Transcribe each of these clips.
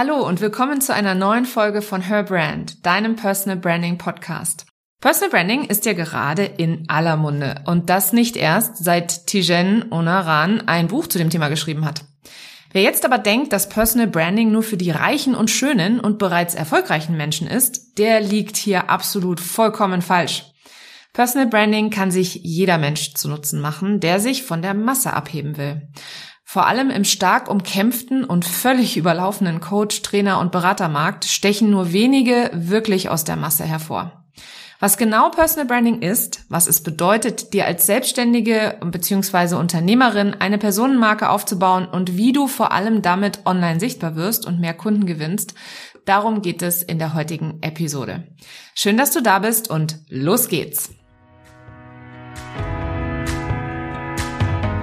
Hallo und willkommen zu einer neuen Folge von Her Brand, deinem Personal Branding Podcast. Personal Branding ist ja gerade in aller Munde und das nicht erst seit Tijen Onaran ein Buch zu dem Thema geschrieben hat. Wer jetzt aber denkt, dass Personal Branding nur für die reichen und schönen und bereits erfolgreichen Menschen ist, der liegt hier absolut vollkommen falsch. Personal Branding kann sich jeder Mensch zu Nutzen machen, der sich von der Masse abheben will. Vor allem im stark umkämpften und völlig überlaufenden Coach, Trainer und Beratermarkt stechen nur wenige wirklich aus der Masse hervor. Was genau Personal Branding ist, was es bedeutet, dir als Selbstständige bzw. Unternehmerin eine Personenmarke aufzubauen und wie du vor allem damit online sichtbar wirst und mehr Kunden gewinnst, darum geht es in der heutigen Episode. Schön, dass du da bist und los geht's!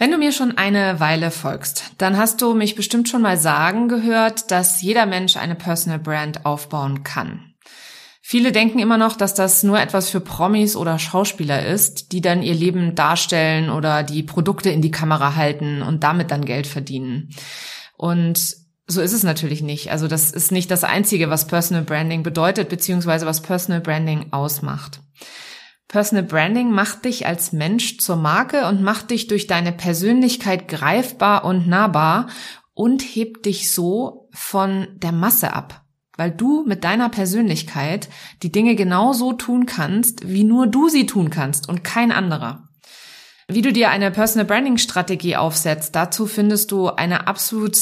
Wenn du mir schon eine Weile folgst, dann hast du mich bestimmt schon mal sagen gehört, dass jeder Mensch eine Personal Brand aufbauen kann. Viele denken immer noch, dass das nur etwas für Promis oder Schauspieler ist, die dann ihr Leben darstellen oder die Produkte in die Kamera halten und damit dann Geld verdienen. Und so ist es natürlich nicht. Also das ist nicht das Einzige, was Personal Branding bedeutet, beziehungsweise was Personal Branding ausmacht. Personal Branding macht dich als Mensch zur Marke und macht dich durch deine Persönlichkeit greifbar und nahbar und hebt dich so von der Masse ab, weil du mit deiner Persönlichkeit die Dinge genauso tun kannst, wie nur du sie tun kannst und kein anderer. Wie du dir eine Personal Branding Strategie aufsetzt, dazu findest du eine absolut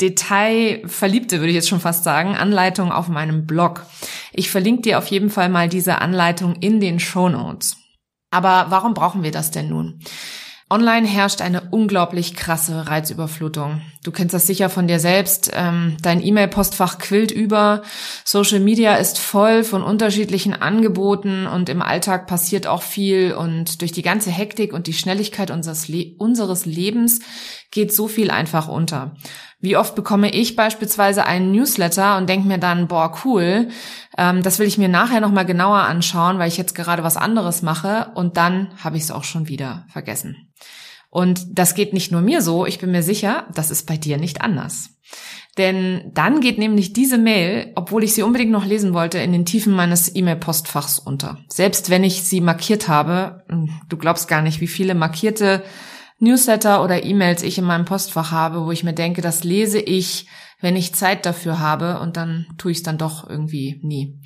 detailverliebte, würde ich jetzt schon fast sagen, Anleitung auf meinem Blog. Ich verlinke dir auf jeden Fall mal diese Anleitung in den Show Notes. Aber warum brauchen wir das denn nun? Online herrscht eine unglaublich krasse Reizüberflutung. Du kennst das sicher von dir selbst. Ähm, dein E-Mail-Postfach quillt über. Social Media ist voll von unterschiedlichen Angeboten und im Alltag passiert auch viel. Und durch die ganze Hektik und die Schnelligkeit unseres, Le unseres Lebens geht so viel einfach unter. Wie oft bekomme ich beispielsweise einen Newsletter und denke mir dann, boah, cool, ähm, das will ich mir nachher nochmal genauer anschauen, weil ich jetzt gerade was anderes mache und dann habe ich es auch schon wieder vergessen. Und das geht nicht nur mir so, ich bin mir sicher, das ist bei dir nicht anders. Denn dann geht nämlich diese Mail, obwohl ich sie unbedingt noch lesen wollte, in den Tiefen meines E-Mail-Postfachs unter. Selbst wenn ich sie markiert habe, hm, du glaubst gar nicht, wie viele markierte Newsletter oder E-Mails ich in meinem Postfach habe, wo ich mir denke, das lese ich, wenn ich Zeit dafür habe und dann tue ich es dann doch irgendwie nie.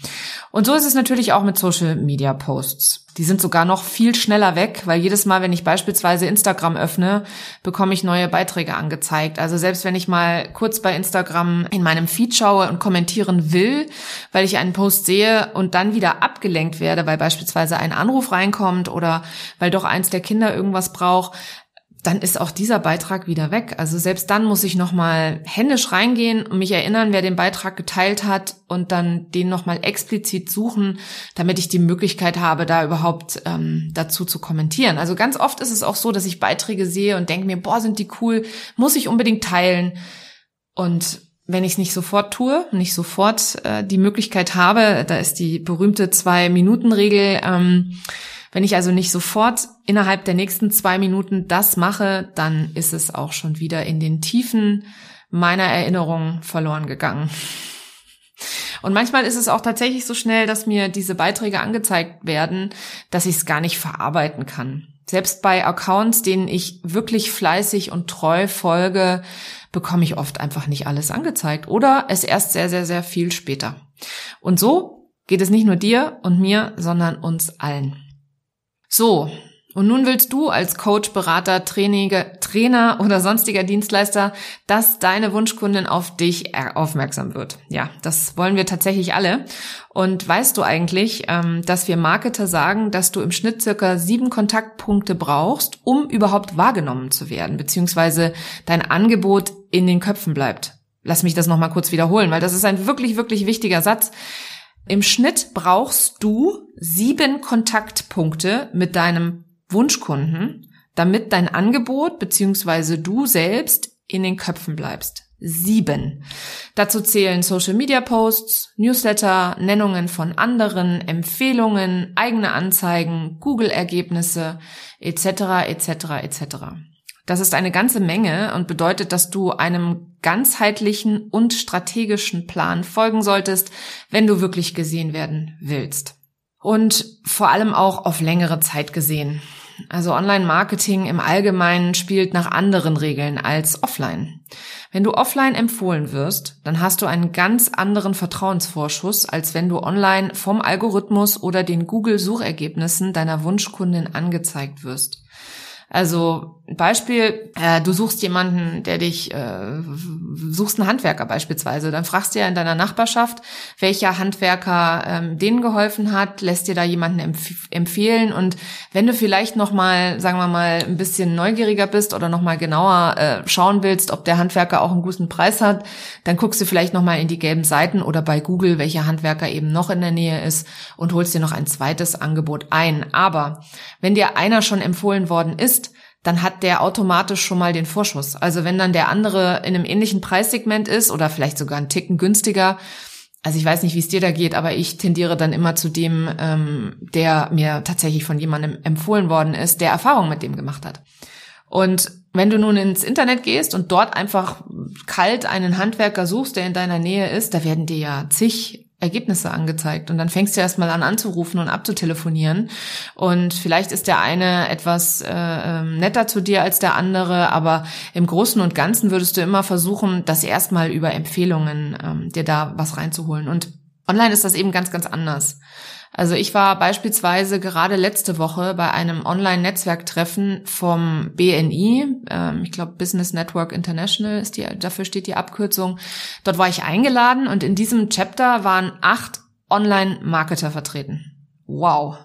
Und so ist es natürlich auch mit Social Media Posts. Die sind sogar noch viel schneller weg, weil jedes Mal, wenn ich beispielsweise Instagram öffne, bekomme ich neue Beiträge angezeigt. Also selbst wenn ich mal kurz bei Instagram in meinem Feed schaue und kommentieren will, weil ich einen Post sehe und dann wieder abgelenkt werde, weil beispielsweise ein Anruf reinkommt oder weil doch eins der Kinder irgendwas braucht, dann ist auch dieser Beitrag wieder weg. Also selbst dann muss ich nochmal händisch reingehen und mich erinnern, wer den Beitrag geteilt hat und dann den nochmal explizit suchen, damit ich die Möglichkeit habe, da überhaupt ähm, dazu zu kommentieren. Also ganz oft ist es auch so, dass ich Beiträge sehe und denke mir, boah, sind die cool, muss ich unbedingt teilen. Und wenn ich es nicht sofort tue, nicht sofort äh, die Möglichkeit habe, da ist die berühmte Zwei-Minuten-Regel, ähm, wenn ich also nicht sofort innerhalb der nächsten zwei Minuten das mache, dann ist es auch schon wieder in den Tiefen meiner Erinnerung verloren gegangen. Und manchmal ist es auch tatsächlich so schnell, dass mir diese Beiträge angezeigt werden, dass ich es gar nicht verarbeiten kann. Selbst bei Accounts, denen ich wirklich fleißig und treu folge, bekomme ich oft einfach nicht alles angezeigt oder es erst sehr, sehr, sehr viel später. Und so geht es nicht nur dir und mir, sondern uns allen. So, Und nun willst du als Coach, Berater, Trainer oder sonstiger Dienstleister, dass deine Wunschkundin auf dich aufmerksam wird. Ja, das wollen wir tatsächlich alle. Und weißt du eigentlich, ähm, dass wir Marketer sagen, dass du im Schnitt circa sieben Kontaktpunkte brauchst, um überhaupt wahrgenommen zu werden, beziehungsweise dein Angebot in den Köpfen bleibt? Lass mich das nochmal kurz wiederholen, weil das ist ein wirklich, wirklich wichtiger Satz. Im Schnitt brauchst du sieben Kontaktpunkte mit deinem Wunschkunden, damit dein Angebot bzw. du selbst in den Köpfen bleibst. Sieben. Dazu zählen Social Media Posts, Newsletter, Nennungen von anderen, Empfehlungen, eigene Anzeigen, Google-Ergebnisse etc. etc. etc. Das ist eine ganze Menge und bedeutet, dass du einem ganzheitlichen und strategischen Plan folgen solltest, wenn du wirklich gesehen werden willst. Und vor allem auch auf längere Zeit gesehen. Also Online-Marketing im Allgemeinen spielt nach anderen Regeln als offline. Wenn du offline empfohlen wirst, dann hast du einen ganz anderen Vertrauensvorschuss, als wenn du online vom Algorithmus oder den Google-Suchergebnissen deiner Wunschkundin angezeigt wirst. Also Beispiel, äh, du suchst jemanden, der dich, äh, suchst einen Handwerker beispielsweise, dann fragst du ja in deiner Nachbarschaft, welcher Handwerker ähm, denen geholfen hat, lässt dir da jemanden empf empfehlen und wenn du vielleicht nochmal, sagen wir mal, ein bisschen neugieriger bist oder nochmal genauer äh, schauen willst, ob der Handwerker auch einen guten Preis hat, dann guckst du vielleicht nochmal in die gelben Seiten oder bei Google, welcher Handwerker eben noch in der Nähe ist und holst dir noch ein zweites Angebot ein. Aber wenn dir einer schon empfohlen worden ist, dann hat der automatisch schon mal den Vorschuss. Also wenn dann der andere in einem ähnlichen Preissegment ist oder vielleicht sogar einen Ticken günstiger, also ich weiß nicht, wie es dir da geht, aber ich tendiere dann immer zu dem, ähm, der mir tatsächlich von jemandem empfohlen worden ist, der Erfahrung mit dem gemacht hat. Und wenn du nun ins Internet gehst und dort einfach kalt einen Handwerker suchst, der in deiner Nähe ist, da werden dir ja zig Ergebnisse angezeigt. Und dann fängst du erstmal an anzurufen und abzutelefonieren. Und vielleicht ist der eine etwas äh, ähm, netter zu dir als der andere, aber im Großen und Ganzen würdest du immer versuchen, das erstmal über Empfehlungen ähm, dir da was reinzuholen. Und online ist das eben ganz, ganz anders. Also ich war beispielsweise gerade letzte Woche bei einem Online-Netzwerktreffen vom BNI, ähm, ich glaube Business Network International ist die, dafür steht die Abkürzung. Dort war ich eingeladen und in diesem Chapter waren acht Online-Marketer vertreten. Wow.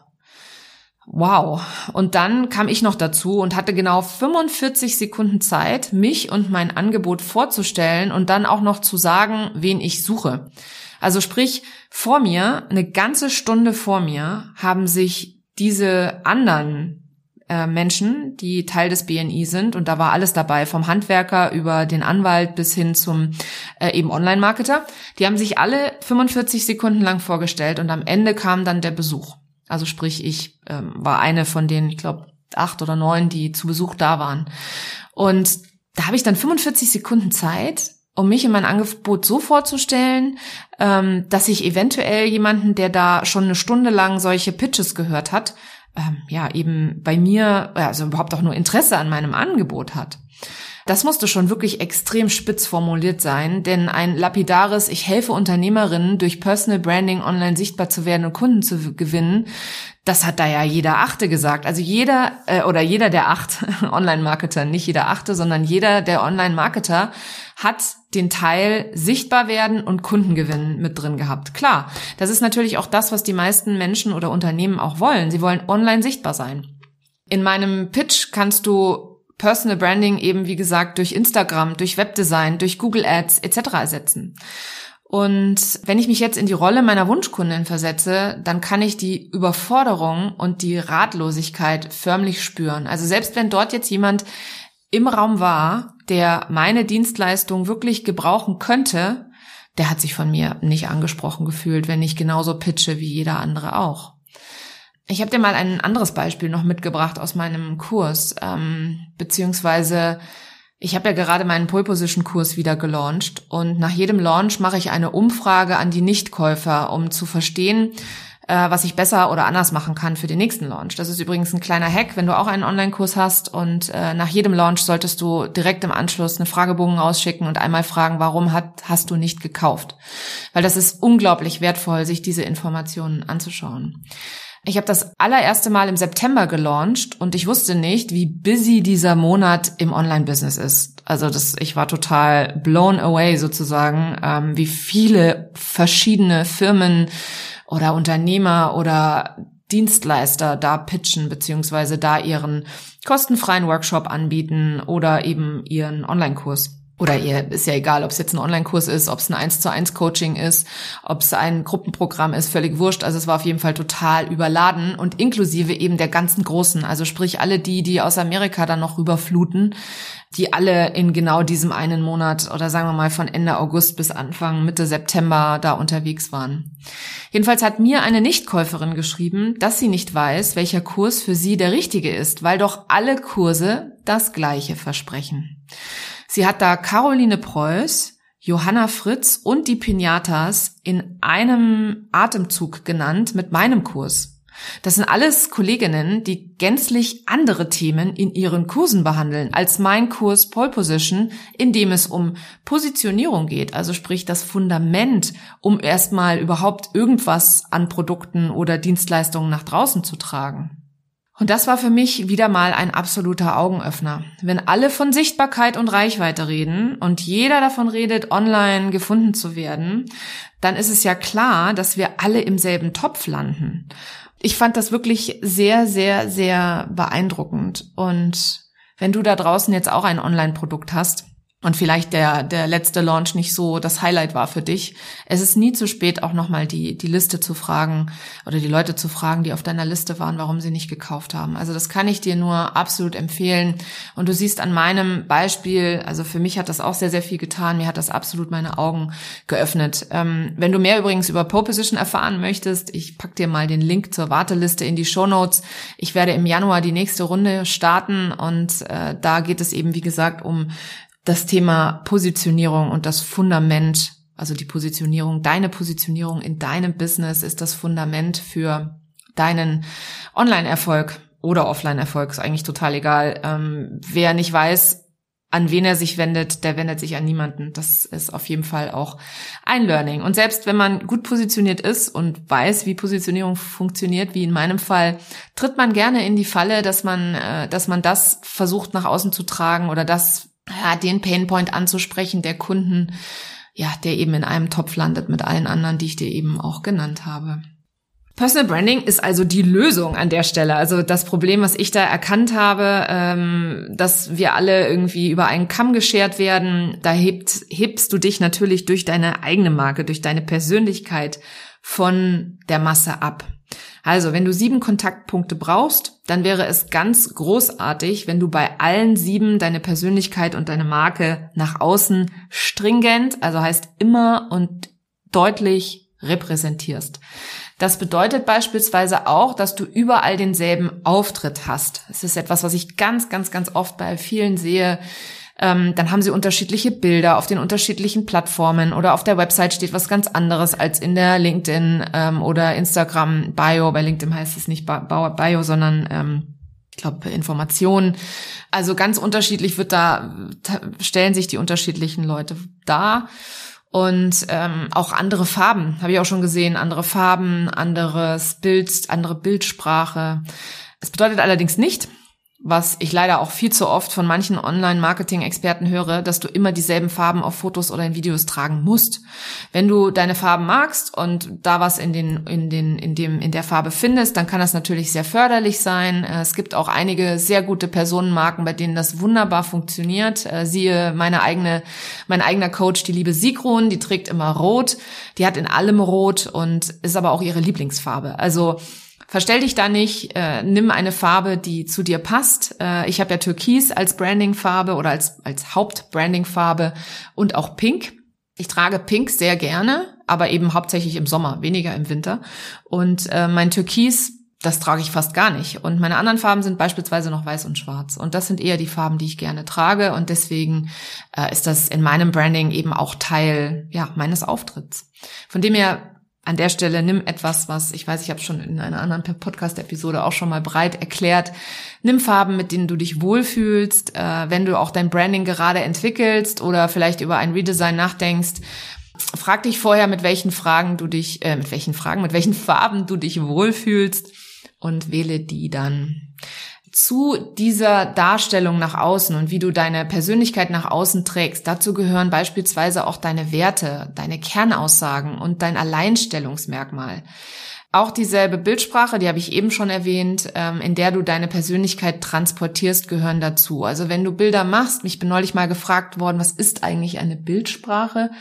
Wow. Und dann kam ich noch dazu und hatte genau 45 Sekunden Zeit, mich und mein Angebot vorzustellen und dann auch noch zu sagen, wen ich suche. Also sprich, vor mir, eine ganze Stunde vor mir, haben sich diese anderen äh, Menschen, die Teil des BNI sind, und da war alles dabei, vom Handwerker über den Anwalt bis hin zum äh, eben Online-Marketer, die haben sich alle 45 Sekunden lang vorgestellt und am Ende kam dann der Besuch. Also sprich, ich ähm, war eine von den, ich glaube, acht oder neun, die zu Besuch da waren. Und da habe ich dann 45 Sekunden Zeit, um mich in mein Angebot so vorzustellen, ähm, dass ich eventuell jemanden, der da schon eine Stunde lang solche Pitches gehört hat, ähm, ja, eben bei mir, also überhaupt auch nur Interesse an meinem Angebot hat. Das musste schon wirklich extrem spitz formuliert sein, denn ein lapidares Ich helfe Unternehmerinnen durch Personal Branding online sichtbar zu werden und Kunden zu gewinnen, das hat da ja jeder Achte gesagt. Also jeder äh, oder jeder der acht Online-Marketer, nicht jeder Achte, sondern jeder der Online-Marketer hat den Teil sichtbar werden und Kundengewinn mit drin gehabt. Klar, das ist natürlich auch das, was die meisten Menschen oder Unternehmen auch wollen. Sie wollen online sichtbar sein. In meinem Pitch kannst du Personal Branding eben, wie gesagt, durch Instagram, durch Webdesign, durch Google Ads etc. ersetzen. Und wenn ich mich jetzt in die Rolle meiner Wunschkundin versetze, dann kann ich die Überforderung und die Ratlosigkeit förmlich spüren. Also selbst wenn dort jetzt jemand im Raum war, der meine Dienstleistung wirklich gebrauchen könnte, der hat sich von mir nicht angesprochen gefühlt, wenn ich genauso pitche wie jeder andere auch. Ich habe dir mal ein anderes Beispiel noch mitgebracht aus meinem Kurs, ähm, beziehungsweise ich habe ja gerade meinen Pole Position Kurs wieder gelauncht und nach jedem Launch mache ich eine Umfrage an die Nichtkäufer, um zu verstehen, äh, was ich besser oder anders machen kann für den nächsten Launch. Das ist übrigens ein kleiner Hack, wenn du auch einen Online-Kurs hast und äh, nach jedem Launch solltest du direkt im Anschluss eine Fragebogen ausschicken und einmal fragen, warum hat, hast du nicht gekauft? Weil das ist unglaublich wertvoll, sich diese Informationen anzuschauen. Ich habe das allererste Mal im September gelauncht und ich wusste nicht, wie busy dieser Monat im Online-Business ist. Also das, ich war total blown away sozusagen, ähm, wie viele verschiedene Firmen oder Unternehmer oder Dienstleister da pitchen beziehungsweise da ihren kostenfreien Workshop anbieten oder eben ihren Online-Kurs oder ihr ist ja egal, ob es jetzt ein Online-Kurs ist, ob es ein 1 zu 1 Coaching ist, ob es ein Gruppenprogramm ist, völlig wurscht. Also es war auf jeden Fall total überladen und inklusive eben der ganzen Großen. Also sprich alle die, die aus Amerika dann noch rüberfluten, die alle in genau diesem einen Monat oder sagen wir mal von Ende August bis Anfang Mitte September da unterwegs waren. Jedenfalls hat mir eine Nichtkäuferin geschrieben, dass sie nicht weiß, welcher Kurs für sie der richtige ist, weil doch alle Kurse das gleiche versprechen. Sie hat da Caroline Preuß, Johanna Fritz und die Pinatas in einem Atemzug genannt mit meinem Kurs. Das sind alles Kolleginnen, die gänzlich andere Themen in ihren Kursen behandeln als mein Kurs Pole Position, in dem es um Positionierung geht, also sprich das Fundament, um erstmal überhaupt irgendwas an Produkten oder Dienstleistungen nach draußen zu tragen. Und das war für mich wieder mal ein absoluter Augenöffner. Wenn alle von Sichtbarkeit und Reichweite reden und jeder davon redet, online gefunden zu werden, dann ist es ja klar, dass wir alle im selben Topf landen. Ich fand das wirklich sehr, sehr, sehr beeindruckend. Und wenn du da draußen jetzt auch ein Online-Produkt hast, und vielleicht der, der letzte Launch nicht so das Highlight war für dich. Es ist nie zu spät, auch nochmal die, die Liste zu fragen oder die Leute zu fragen, die auf deiner Liste waren, warum sie nicht gekauft haben. Also das kann ich dir nur absolut empfehlen. Und du siehst an meinem Beispiel, also für mich hat das auch sehr, sehr viel getan. Mir hat das absolut meine Augen geöffnet. Ähm, wenn du mehr übrigens über Pole Position erfahren möchtest, ich pack dir mal den Link zur Warteliste in die Show Notes. Ich werde im Januar die nächste Runde starten und äh, da geht es eben, wie gesagt, um das Thema Positionierung und das Fundament, also die Positionierung, deine Positionierung in deinem Business ist das Fundament für deinen Online-Erfolg oder Offline-Erfolg, ist eigentlich total egal. Ähm, wer nicht weiß, an wen er sich wendet, der wendet sich an niemanden. Das ist auf jeden Fall auch ein Learning. Und selbst wenn man gut positioniert ist und weiß, wie Positionierung funktioniert, wie in meinem Fall, tritt man gerne in die Falle, dass man, äh, dass man das versucht nach außen zu tragen oder das ja, den Painpoint anzusprechen der Kunden, ja, der eben in einem Topf landet mit allen anderen, die ich dir eben auch genannt habe. Personal Branding ist also die Lösung an der Stelle. Also das Problem, was ich da erkannt habe, ähm, dass wir alle irgendwie über einen Kamm geschert werden, da hebt, hebst du dich natürlich durch deine eigene Marke, durch deine Persönlichkeit von der Masse ab. Also, wenn du sieben Kontaktpunkte brauchst, dann wäre es ganz großartig, wenn du bei allen sieben deine Persönlichkeit und deine Marke nach außen stringent, also heißt immer und deutlich repräsentierst. Das bedeutet beispielsweise auch, dass du überall denselben Auftritt hast. Es ist etwas, was ich ganz, ganz, ganz oft bei vielen sehe, ähm, dann haben sie unterschiedliche Bilder auf den unterschiedlichen Plattformen oder auf der Website steht was ganz anderes als in der LinkedIn ähm, oder Instagram Bio. Bei LinkedIn heißt es nicht Bio, sondern ähm, ich glaube Informationen. Also ganz unterschiedlich wird da stellen sich die unterschiedlichen Leute dar und ähm, auch andere Farben habe ich auch schon gesehen, andere Farben, anderes Bild, andere Bildsprache. Es bedeutet allerdings nicht, was ich leider auch viel zu oft von manchen Online-Marketing-Experten höre, dass du immer dieselben Farben auf Fotos oder in Videos tragen musst. Wenn du deine Farben magst und da was in den, in den, in dem, in der Farbe findest, dann kann das natürlich sehr förderlich sein. Äh, es gibt auch einige sehr gute Personenmarken, bei denen das wunderbar funktioniert. Äh, siehe meine eigene, mein eigener Coach, die liebe Sigrun, die trägt immer rot. Die hat in allem rot und ist aber auch ihre Lieblingsfarbe. Also, Verstell dich da nicht, äh, nimm eine Farbe, die zu dir passt. Äh, ich habe ja Türkis als Brandingfarbe oder als, als Hauptbrandingfarbe und auch Pink. Ich trage Pink sehr gerne, aber eben hauptsächlich im Sommer, weniger im Winter. Und äh, mein Türkis, das trage ich fast gar nicht. Und meine anderen Farben sind beispielsweise noch weiß und schwarz. Und das sind eher die Farben, die ich gerne trage. Und deswegen äh, ist das in meinem Branding eben auch Teil ja, meines Auftritts. Von dem her an der Stelle nimm etwas, was ich weiß, ich habe schon in einer anderen Podcast-Episode auch schon mal breit erklärt. Nimm Farben, mit denen du dich wohlfühlst, äh, wenn du auch dein Branding gerade entwickelst oder vielleicht über ein Redesign nachdenkst. Frag dich vorher, mit welchen Fragen du dich, äh, mit welchen Fragen, mit welchen Farben du dich wohlfühlst und wähle die dann zu dieser Darstellung nach außen und wie du deine Persönlichkeit nach außen trägst, dazu gehören beispielsweise auch deine Werte, deine Kernaussagen und dein Alleinstellungsmerkmal. Auch dieselbe Bildsprache, die habe ich eben schon erwähnt, ähm, in der du deine Persönlichkeit transportierst, gehören dazu. Also wenn du Bilder machst, mich bin neulich mal gefragt worden, was ist eigentlich eine Bildsprache?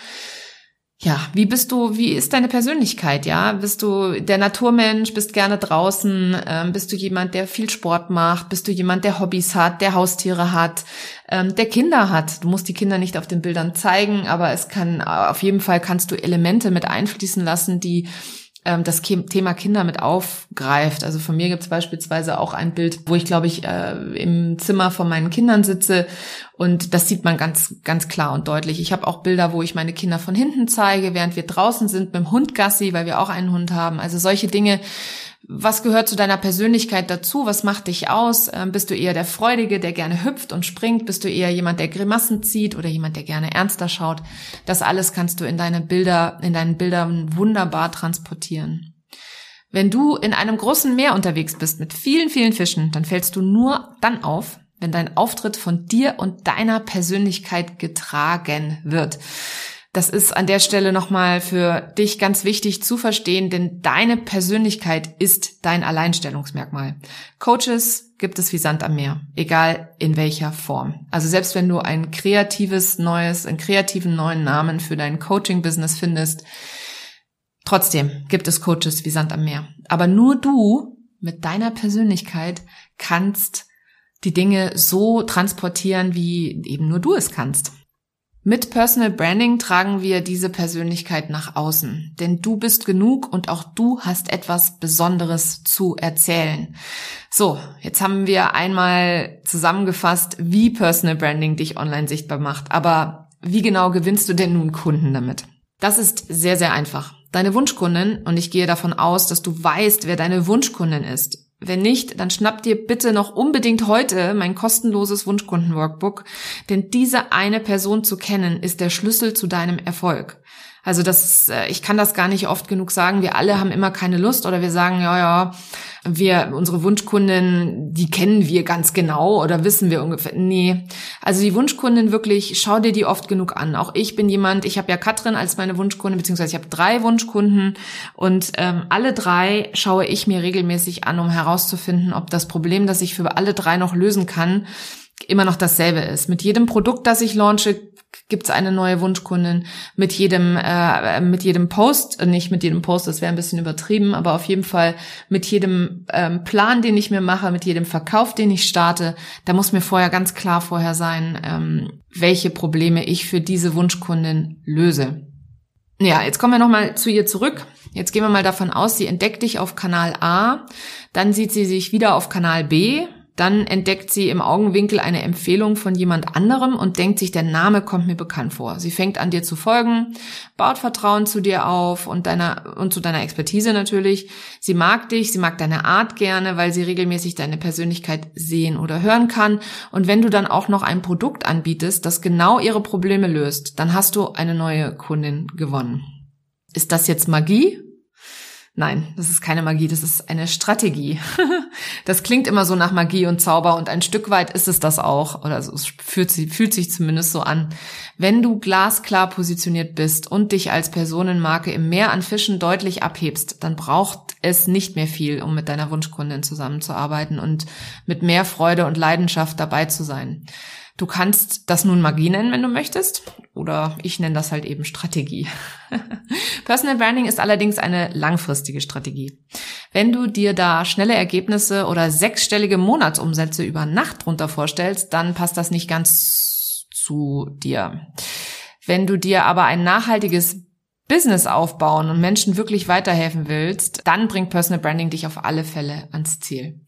Ja, wie bist du, wie ist deine Persönlichkeit, ja? Bist du der Naturmensch, bist gerne draußen, ähm, bist du jemand, der viel Sport macht, bist du jemand, der Hobbys hat, der Haustiere hat, ähm, der Kinder hat. Du musst die Kinder nicht auf den Bildern zeigen, aber es kann, auf jeden Fall kannst du Elemente mit einfließen lassen, die ähm, das Thema Kinder mit aufgreift. Also von mir gibt es beispielsweise auch ein Bild, wo ich, glaube ich, äh, im Zimmer von meinen Kindern sitze und das sieht man ganz, ganz klar und deutlich. Ich habe auch Bilder, wo ich meine Kinder von hinten zeige, während wir draußen sind mit dem Hund Gassi, weil wir auch einen Hund haben. Also solche Dinge was gehört zu deiner Persönlichkeit dazu? Was macht dich aus? Ähm, bist du eher der Freudige, der gerne hüpft und springt? Bist du eher jemand, der Grimassen zieht oder jemand, der gerne ernster schaut? Das alles kannst du in deine Bilder, in deinen Bildern wunderbar transportieren. Wenn du in einem großen Meer unterwegs bist mit vielen, vielen Fischen, dann fällst du nur dann auf, wenn dein Auftritt von dir und deiner Persönlichkeit getragen wird. Das ist an der Stelle nochmal für dich ganz wichtig zu verstehen, denn deine Persönlichkeit ist dein Alleinstellungsmerkmal. Coaches gibt es wie Sand am Meer, egal in welcher Form. Also selbst wenn du ein kreatives neues, einen kreativen neuen Namen für dein Coaching-Business findest, trotzdem gibt es Coaches wie Sand am Meer. Aber nur du mit deiner Persönlichkeit kannst die Dinge so transportieren, wie eben nur du es kannst. Mit Personal Branding tragen wir diese Persönlichkeit nach außen, denn du bist genug und auch du hast etwas Besonderes zu erzählen. So, jetzt haben wir einmal zusammengefasst, wie Personal Branding dich online sichtbar macht, aber wie genau gewinnst du denn nun Kunden damit? Das ist sehr, sehr einfach. Deine Wunschkundin, und ich gehe davon aus, dass du weißt, wer deine Wunschkundin ist, wenn nicht, dann schnapp dir bitte noch unbedingt heute mein kostenloses Wunschkunden-Workbook, denn diese eine Person zu kennen ist der Schlüssel zu deinem Erfolg. Also das, äh, ich kann das gar nicht oft genug sagen. Wir alle haben immer keine Lust oder wir sagen, ja, ja, wir, unsere Wunschkundin, die kennen wir ganz genau oder wissen wir ungefähr. Nee. Also die Wunschkundin wirklich, schau dir die oft genug an. Auch ich bin jemand, ich habe ja Katrin als meine Wunschkundin, beziehungsweise ich habe drei Wunschkunden und ähm, alle drei schaue ich mir regelmäßig an, um herauszufinden, ob das Problem, das ich für alle drei noch lösen kann, immer noch dasselbe ist. Mit jedem Produkt, das ich launche, gibt es eine neue Wunschkundin mit jedem äh, mit jedem Post, äh, nicht mit jedem Post, das wäre ein bisschen übertrieben, aber auf jeden Fall mit jedem ähm, Plan, den ich mir mache, mit jedem Verkauf, den ich starte, da muss mir vorher ganz klar vorher sein, ähm, welche Probleme ich für diese Wunschkundin löse. Ja, jetzt kommen wir nochmal zu ihr zurück. Jetzt gehen wir mal davon aus, sie entdeckt dich auf Kanal A, dann sieht sie sich wieder auf Kanal B, dann entdeckt sie im Augenwinkel eine Empfehlung von jemand anderem und denkt sich, der Name kommt mir bekannt vor. Sie fängt an dir zu folgen, baut Vertrauen zu dir auf und deiner, und zu deiner Expertise natürlich. Sie mag dich, sie mag deine Art gerne, weil sie regelmäßig deine Persönlichkeit sehen oder hören kann. Und wenn du dann auch noch ein Produkt anbietest, das genau ihre Probleme löst, dann hast du eine neue Kundin gewonnen. Ist das jetzt Magie? Nein, das ist keine Magie, das ist eine Strategie. das klingt immer so nach Magie und Zauber und ein Stück weit ist es das auch, oder es fühlt, fühlt sich zumindest so an. Wenn du glasklar positioniert bist und dich als Personenmarke im Meer an Fischen deutlich abhebst, dann braucht es nicht mehr viel, um mit deiner Wunschkundin zusammenzuarbeiten und mit mehr Freude und Leidenschaft dabei zu sein. Du kannst das nun Magie nennen, wenn du möchtest, oder ich nenne das halt eben Strategie. Personal Branding ist allerdings eine langfristige Strategie. Wenn du dir da schnelle Ergebnisse oder sechsstellige Monatsumsätze über Nacht drunter vorstellst, dann passt das nicht ganz zu dir. Wenn du dir aber ein nachhaltiges Business aufbauen und Menschen wirklich weiterhelfen willst, dann bringt Personal Branding dich auf alle Fälle ans Ziel.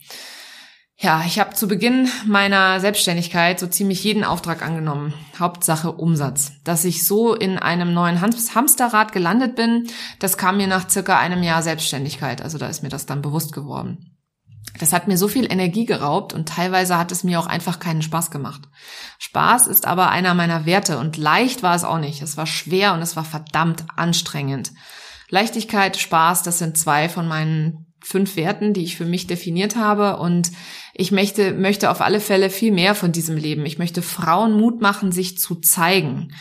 Ja, ich habe zu Beginn meiner Selbstständigkeit so ziemlich jeden Auftrag angenommen. Hauptsache Umsatz. Dass ich so in einem neuen Hamsterrad gelandet bin, das kam mir nach circa einem Jahr Selbstständigkeit. Also da ist mir das dann bewusst geworden. Das hat mir so viel Energie geraubt und teilweise hat es mir auch einfach keinen Spaß gemacht. Spaß ist aber einer meiner Werte und leicht war es auch nicht. Es war schwer und es war verdammt anstrengend. Leichtigkeit, Spaß, das sind zwei von meinen fünf Werten, die ich für mich definiert habe. Und ich möchte, möchte auf alle Fälle viel mehr von diesem Leben. Ich möchte Frauen Mut machen, sich zu zeigen.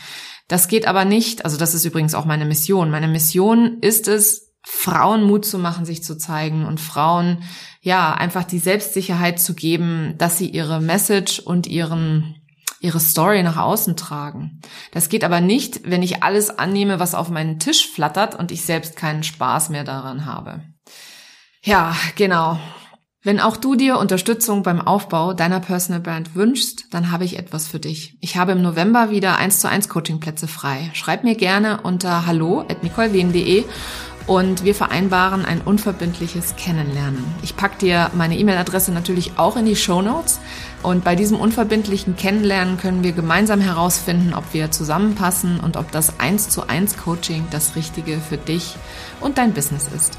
Das geht aber nicht, also das ist übrigens auch meine Mission. Meine Mission ist es, Frauen Mut zu machen, sich zu zeigen und Frauen, ja, einfach die Selbstsicherheit zu geben, dass sie ihre Message und ihren, ihre Story nach außen tragen. Das geht aber nicht, wenn ich alles annehme, was auf meinen Tisch flattert und ich selbst keinen Spaß mehr daran habe. Ja, genau. Wenn auch du dir Unterstützung beim Aufbau deiner Personal Brand wünschst, dann habe ich etwas für dich. Ich habe im November wieder 1 zu 1 Coachingplätze frei. Schreib mir gerne unter hallo at nicolewen.de und wir vereinbaren ein unverbindliches Kennenlernen. Ich pack dir meine E-Mail-Adresse natürlich auch in die Show Notes und bei diesem unverbindlichen Kennenlernen können wir gemeinsam herausfinden, ob wir zusammenpassen und ob das 1 zu 1 Coaching das Richtige für dich und dein Business ist.